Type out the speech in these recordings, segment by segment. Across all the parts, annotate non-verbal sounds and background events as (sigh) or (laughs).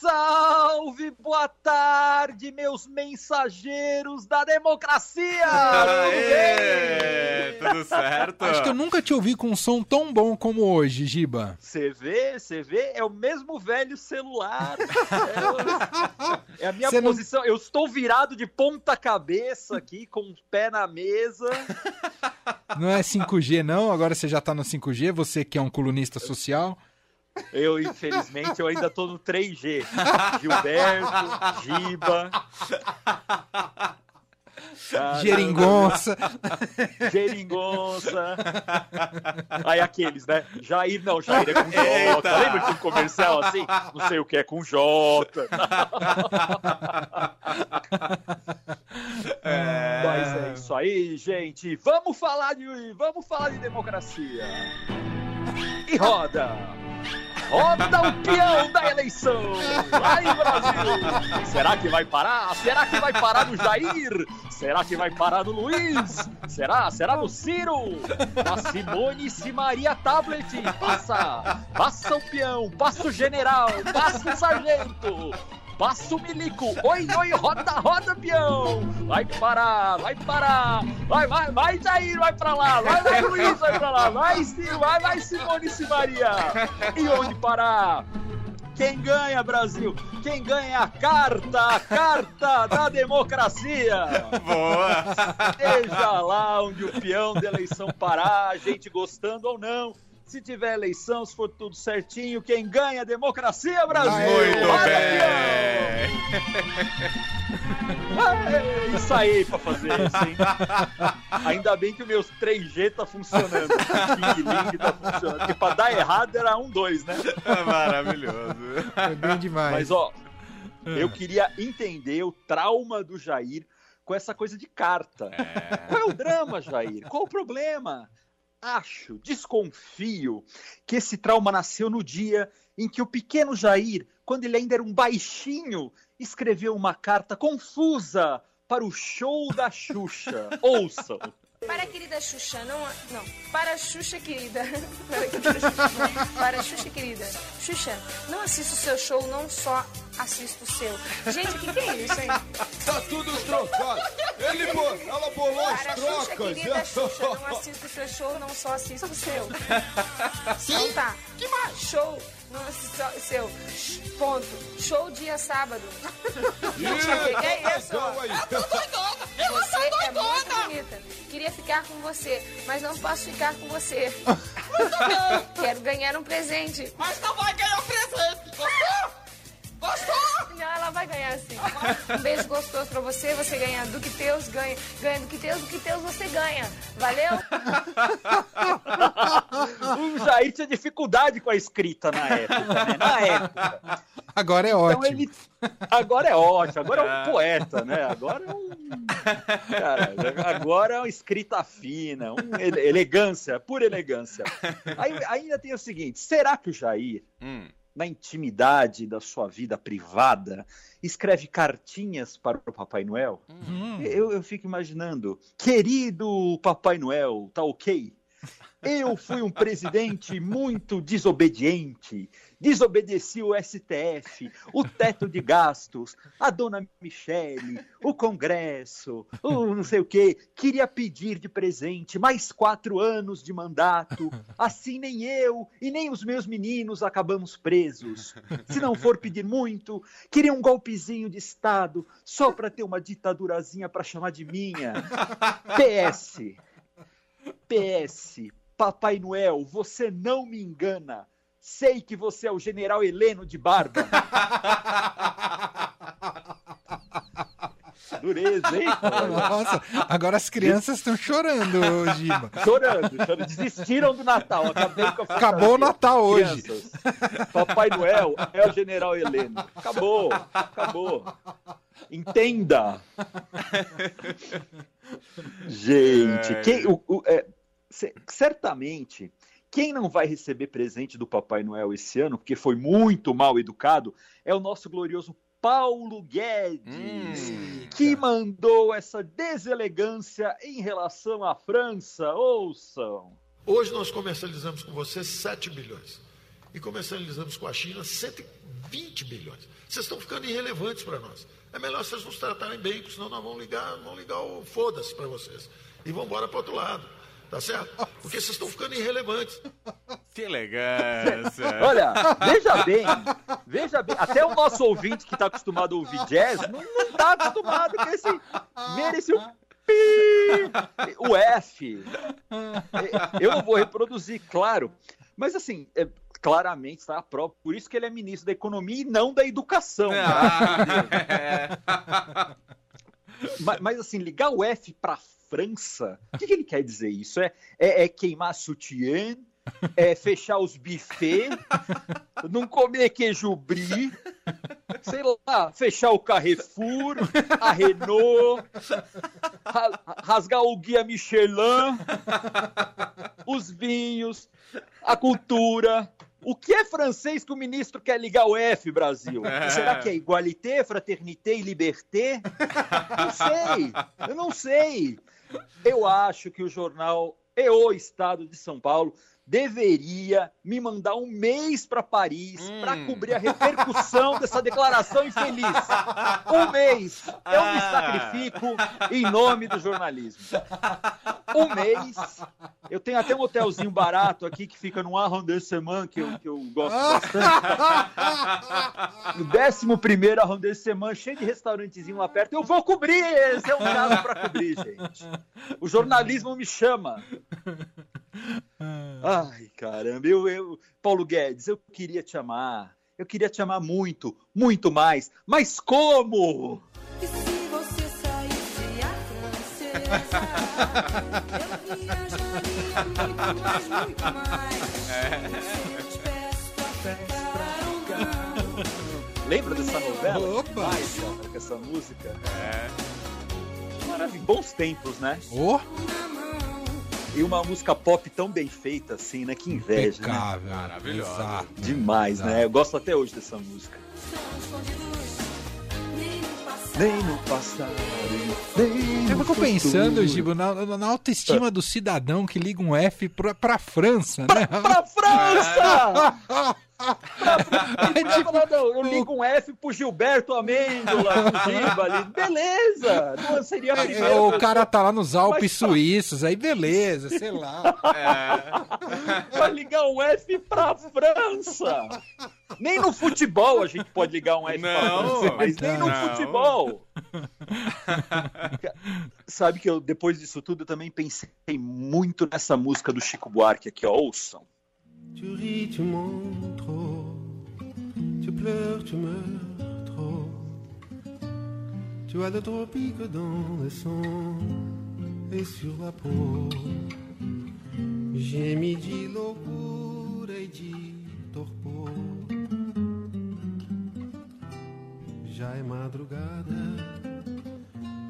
salve, boa tarde, meus mensageiros da democracia! (laughs) Aê, tudo certo? Acho que eu nunca te ouvi com um som tão bom como hoje, Giba. Você vê, você vê, é o mesmo velho celular. (laughs) É, é a minha Cê não- posição. Eu estou virado de ponta cabeça aqui, com o pé na mesa. Não é 5G, não? Agora você já tá no 5G, você que é um colunista social. Eu, infelizmente, eu ainda tô no 3G. Gilberto, Giba. Caramba. Geringonça. Geringonça. (laughs) Aí aqueles, né? Jair, não, Jair é com J. Eita. Lembra de um comercial assim? Não sei o que é com J. (laughs) Mas é isso aí, gente. Vamos falar de, vamos falar de democracia. E roda. Roda o peão da eleição. Vai, Brasil. Será que vai parar? Será que vai parar no Jair? Será que vai parar no Luiz? Será? Será no Ciro? Na Simone Simaria Tablet. Passa. Passa o peão. Passa o general. Passa o sargento. Passa o milico. Oi, oi, roda, roda, peão. Vai parar, vai parar. Vai, vai, vai, Jair, vai pra lá. Vai, vai, Luiz, vai pra lá. Vai, Ciro, vai, vai, Simone Simaria. E onde parar? Quem ganha, Brasil? Quem ganha é a carta, a carta da democracia. Boa! Seja lá onde o peão da eleição parar, a gente gostando ou não. Se tiver eleição, se for tudo certinho, quem ganha é a democracia, Brasil! Muito Roda, bem! (laughs) É isso aí pra fazer isso, hein? Ainda bem que o meu 3G tá funcionando. O King Ling tá funcionando. Porque pra dar errado era um, dois, né? Maravilhoso. Foi bem demais. Mas, ó, eu queria entender o trauma do Jair com essa coisa de carta. Qual é o drama, Jair? Qual o problema? Acho, desconfio, que esse trauma nasceu no dia em que o pequeno Jair, quando ele ainda era um baixinho, escreveu uma carta confusa para o show da Xuxa. (laughs) Ouçam. Para a querida Xuxa, não. Não. Para a Xuxa querida. (laughs) Para a querida Xuxa. Para a Xuxa querida. Xuxa, não assisto o seu show, não só assisto o seu. Gente, o que, que é isso, hein? Tá tudo trocado. Ele, pô, ela bolou as Para a Xuxa trocas. querida Xuxa, não assisto o seu show, não só assisto o seu. (laughs) Então tá. Que mais? Show. Não assisto o seu. Ponto. Show dia sábado. Gente, (laughs) é isso? Calma aí. (laughs) Você é muito bonita. Queria ficar com você, mas não posso ficar com você. Quero ganhar um presente. Mas não vai ganhar presente! Ela vai ganhar sim. Um beijo gostoso pra você, você ganha do que Deus ganha. Ganha do que Deus, do que Deus você ganha. Valeu? O Jair tinha dificuldade com a escrita na época, né? Na (laughs) época. Agora é Então ótimo. ele agora é ótimo, agora é um (laughs) poeta, né? Agora é um cara, agora é uma escrita fina, um ele- elegância, pura elegância. (laughs) Aí, ainda tem o seguinte: será que o Jair, Hum, na intimidade da sua vida privada, escreve cartinhas para o Papai Noel? Hum. Eu, eu fico imaginando, querido Papai Noel, tá ok? Eu fui um presidente muito desobediente, desobedeci o STF, o teto de gastos, a dona Michele, o Congresso, o não sei o quê. Queria pedir de presente mais quatro anos de mandato. Assim nem eu e nem os meus meninos acabamos presos. Se não for pedir muito, queria um golpezinho de Estado só para ter uma ditadurazinha para chamar de minha. PS. PS. Papai Noel, você não me engana. Sei que você é o general Heleno de Barba. (laughs) Dureza, hein? Nossa, agora as crianças estão chorando, Giba. Chorando, chorando. Desistiram do Natal. Acabei com a Acabou o Natal hoje. Crianças, Papai Noel é o general Heleno. Acabou, acabou. Entenda. Gente, É. quem, o- o- é, ce- certamente, quem não vai receber presente do Papai Noel esse ano, porque foi muito mal educado, é o nosso glorioso Paulo Guedes, Hum. que mandou essa deselegância em relação à França. Ouçam. Hoje nós comercializamos com você 7 bilhões. E comercializamos com a China 120 bilhões. Vocês estão ficando irrelevantes para nós. É melhor vocês nos tratarem bem, porque senão nós vamos ligar, vamos ligar o foda-se para vocês. E vamos embora para outro lado. Tá certo? Porque vocês estão ficando irrelevantes. Que elegância. (laughs) Olha, veja bem, veja bem, até o nosso ouvinte que está acostumado a ouvir jazz não, não tá acostumado com esse ver esse pi, o F. É, Eu não vou reproduzir, claro, mas assim, é, claramente está próprio. Por isso que ele é ministro da Economia e não da Educação. Ah, (laughs) Mas, mas, assim, ligar o F para França, o que, que ele quer dizer isso? É, é, é queimar sutiã? É fechar os buffets? Não comer queijo brie? Sei lá, fechar o Carrefour, a Renault, ra- rasgar o guia Michelin, os vinhos, a cultura. O que é francês que o ministro quer ligar o F, Brasil? Será que é igualité, fraternité e liberté? Não sei, eu não sei. Eu acho que o jornal e o Estado de São Paulo deveria me mandar um mês para Paris para cobrir a repercussão dessa declaração infeliz. (laughs) Um mês. Eu me sacrifico em nome do jornalismo. Um mês. Eu tenho até um hotelzinho barato aqui que fica no arrondissement que eu, que eu gosto bastante. No 11 arrondissement, cheio de restaurantezinho lá perto. Eu vou cobrir! Esse é um caso para cobrir, gente. O jornalismo me chama. Ai, caramba, eu, eu, Paulo Guedes, eu queria te amar. Eu queria te amar muito, muito mais. Mas como? E se você saísse a francesa, eu viajaria muito mais, muito mais. Lembra dessa novela? Opa! Demais, cara, com essa música. é. Maravilha. Bons tempos, né? Ô, E uma música pop tão bem feita assim, né? Que inveja, né? impecável. Maravilhosa. Exato. Demais, né? Eu gosto até hoje dessa música. Nem no passado. Nem no passado, nem Eu no fico pensando. Gibo, na, na autoestima do cidadão que liga um F pra, pra França, né? Pra França! (laughs) É tipo, não, eu ligo um F pro Gilberto Amêndola, pro Giba ali. Beleza! Não seria a é, primeira. o cara tá lá nos Alpes Mas- suíços, aí beleza, sei lá. Vai ligar um F pra França! Nem no futebol a gente pode ligar um F pra Não, França, mas nem no não. futebol. (laughs) Sabe que eu, depois disso tudo, eu também pensei muito nessa música do Chico Buarque aqui, ó. Ouçam. Tu ris, tu. Tu pleures, tu meurs trop. Tu as le tropique dans le sang et sur la peau. J'ai mis de loucura e de torpor. Já é madrugada.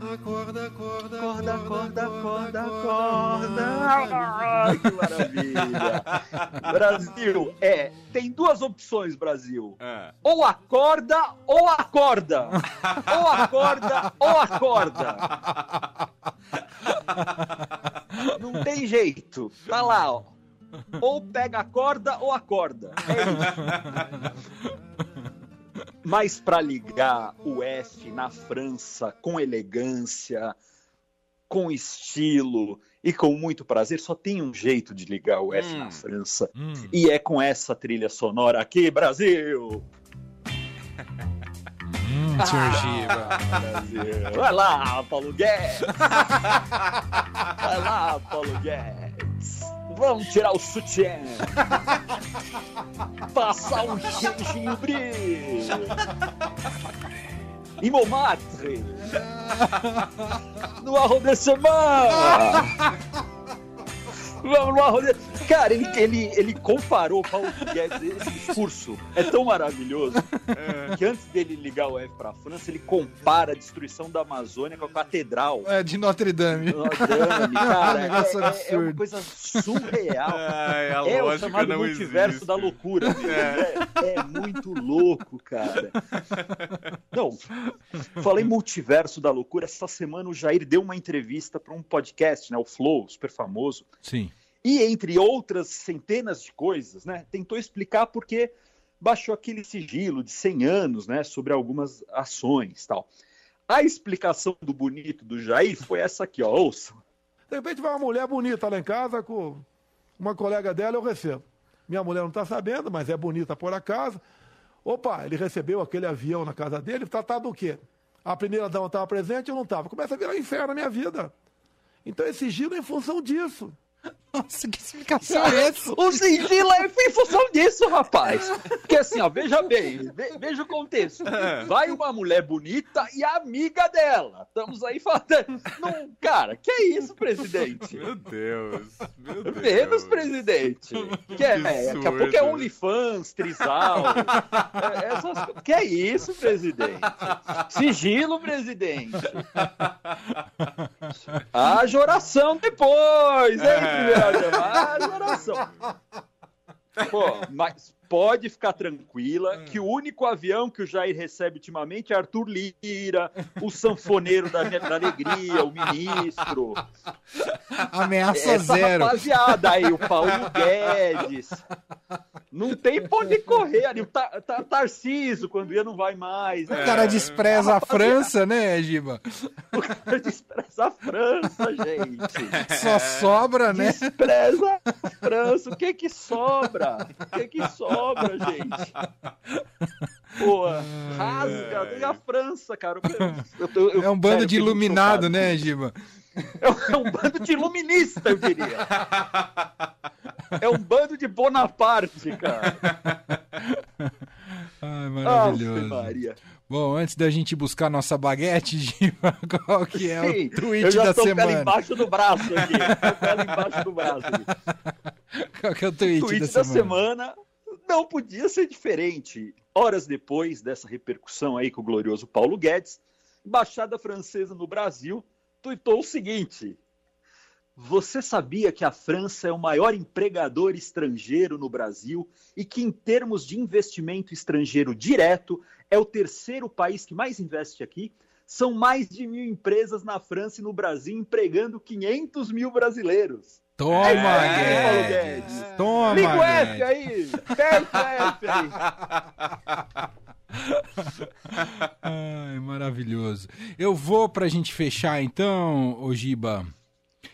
Acorda, acorda, Acorda, acorda, acorda, acorda, acorda. Ai, que maravilha. (laughs) Brasil, é, tem duas opções, Brasil. É. Ou acorda, ou acorda. Ou acorda, ou acorda. Não tem jeito. Tá lá, ó. Ou pega a corda ou acorda. É isso. (laughs) Mas para ligar o F na França com elegância, com estilo e com muito prazer, só tem um jeito de ligar o F Hum. na França. Hum. E é com essa trilha sonora aqui, Brasil! Hum, Giba. Brasil. Vai lá, Paulo Guedes! Vai lá, Paulo Guedes! Vamos tirar o sutiã! Passar queijinho brie! Em Montmartre! No arrondissement! Vamos no arrondissement! Cara, ele, ele, ele comparou o Paulo Guedes, esse discurso é tão maravilhoso que antes dele ligar o F pra França, ele compara a destruição da Amazônia com a catedral. É, de Notre Dame. Notre Dame, cara, (laughs) é- é, é uma coisa surreal. Ai, a é o chamado não multiverso existe. da loucura. É. é muito louco, cara. Não, falei multiverso da loucura. Essa semana o Jair deu uma entrevista para um podcast, né, o Flow, super famoso. Sim. E entre outras centenas de coisas, né, tentou explicar por que baixou aquele sigilo de 100 anos, né, sobre algumas ações, tal. A explicação do bonito do Jair foi essa aqui, ó, ouça. De repente vai uma mulher bonita lá em casa com uma colega dela, eu recebo. Minha mulher não está sabendo, mas é bonita por acaso. Opa, ele recebeu aquele avião na casa dele, tratado do quê? A primeira dama estava presente, eu não estava. Começa a virar um inferno na minha vida. Então esse sigilo é em função disso. Nossa, que explicação é essa? O sigilo é em função disso, rapaz. Porque assim, ó, veja bem, ve- veja o contexto. Vai uma mulher bonita e a amiga dela. Estamos aí falando. Não, cara, que é isso, presidente? Meu Deus. Meu Deus. Menos presidente. Que é, é, daqui a pouco é. OnlyFans, Trisal. É, essas que é isso, presidente? Sigilo, presidente. (laughs) Haja oração depois, hein, primeira oração. Pô, mas pode ficar tranquila que o único avião que o Jair recebe ultimamente é Arthur Lira, o sanfoneiro da, da alegria, o ministro. Ameaça Essa zero. rapaziada aí, o Paulo Guedes. Não tem pra onde correr ali. O Ta- Ta- Tarciso, quando ia, não vai mais. O né? cara despreza a França, né, Giba? O cara despreza a França, gente. Só sobra, né? Despreza a França. O que que sobra? O que que sobra, gente? Pô, rasga. E a França, cara? Eu tô- eu- É um bando sério, de iluminado, né, Giba? É um bando de iluminista, eu diria. É um bando de Bonaparte, cara. Ai, maravilhoso. Maria. Bom, antes da gente buscar nossa baguete, (laughs) Giba, qual que é Sim, o tweet eu já da tô com semana? embaixo do braço aqui. Tô com embaixo do braço aqui. (laughs) Qual que é o tweet, tweet da, da semana? semana não podia ser diferente. Horas depois dessa repercussão aí com o glorioso Paulo Guedes, Embaixada Francesa no Brasil tuitou o seguinte: Você sabia que a França é o maior empregador estrangeiro no Brasil e que, em termos de investimento estrangeiro direto, é o terceiro país que mais investe aqui? São mais de mil empresas na França e no Brasil empregando 500 mil brasileiros. Toma, É Guedes. Guedes. Toma, Liga o F Guedes. aí! Aperta o F aí! (laughs) (laughs) Ai, maravilhoso. Eu vou pra gente fechar então, ô Giba.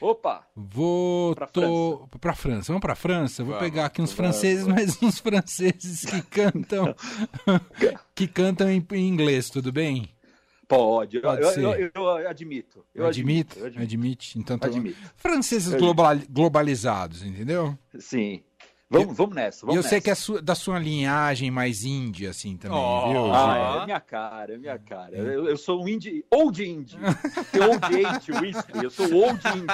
Opa! Vou Pra tô pra França. Vamos pra França. Vou Vamos, pegar aqui uns vamos. franceses, mas (laughs) uns franceses que cantam (laughs) que cantam em, em inglês, tudo bem? Pode, eu, Pode eu- eu- eu admito. Eu admito, eu admito. admite. Então tá Admito. franceses globalizados, entendeu? Sim. Vamos, vamos nessa. E Vamos eu sei nessa. que é su- da sua linhagem mais índia, assim, também, Oh. viu? Ah, é minha cara, é minha cara. Eu, eu sou um indie, old indie. Old age, whisky. Eu sou old indie.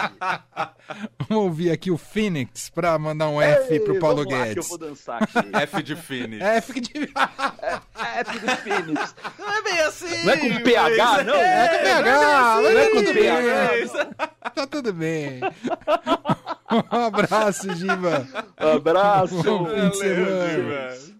Vamos ouvir aqui o Phoenix pra mandar um F Ei, pro Paulo vamos lá que eu Guedes. vou dançar aqui. (laughs) F de Finish. F de... F do Phoenix. Não é bem assim. Não é com PH, não? É com PH, Não é com tudo PH, bem. Tá tudo bem. (laughs) (laughs) Um abraço, Giba. Abraço. Bom fim de Valeu, semana. Giba.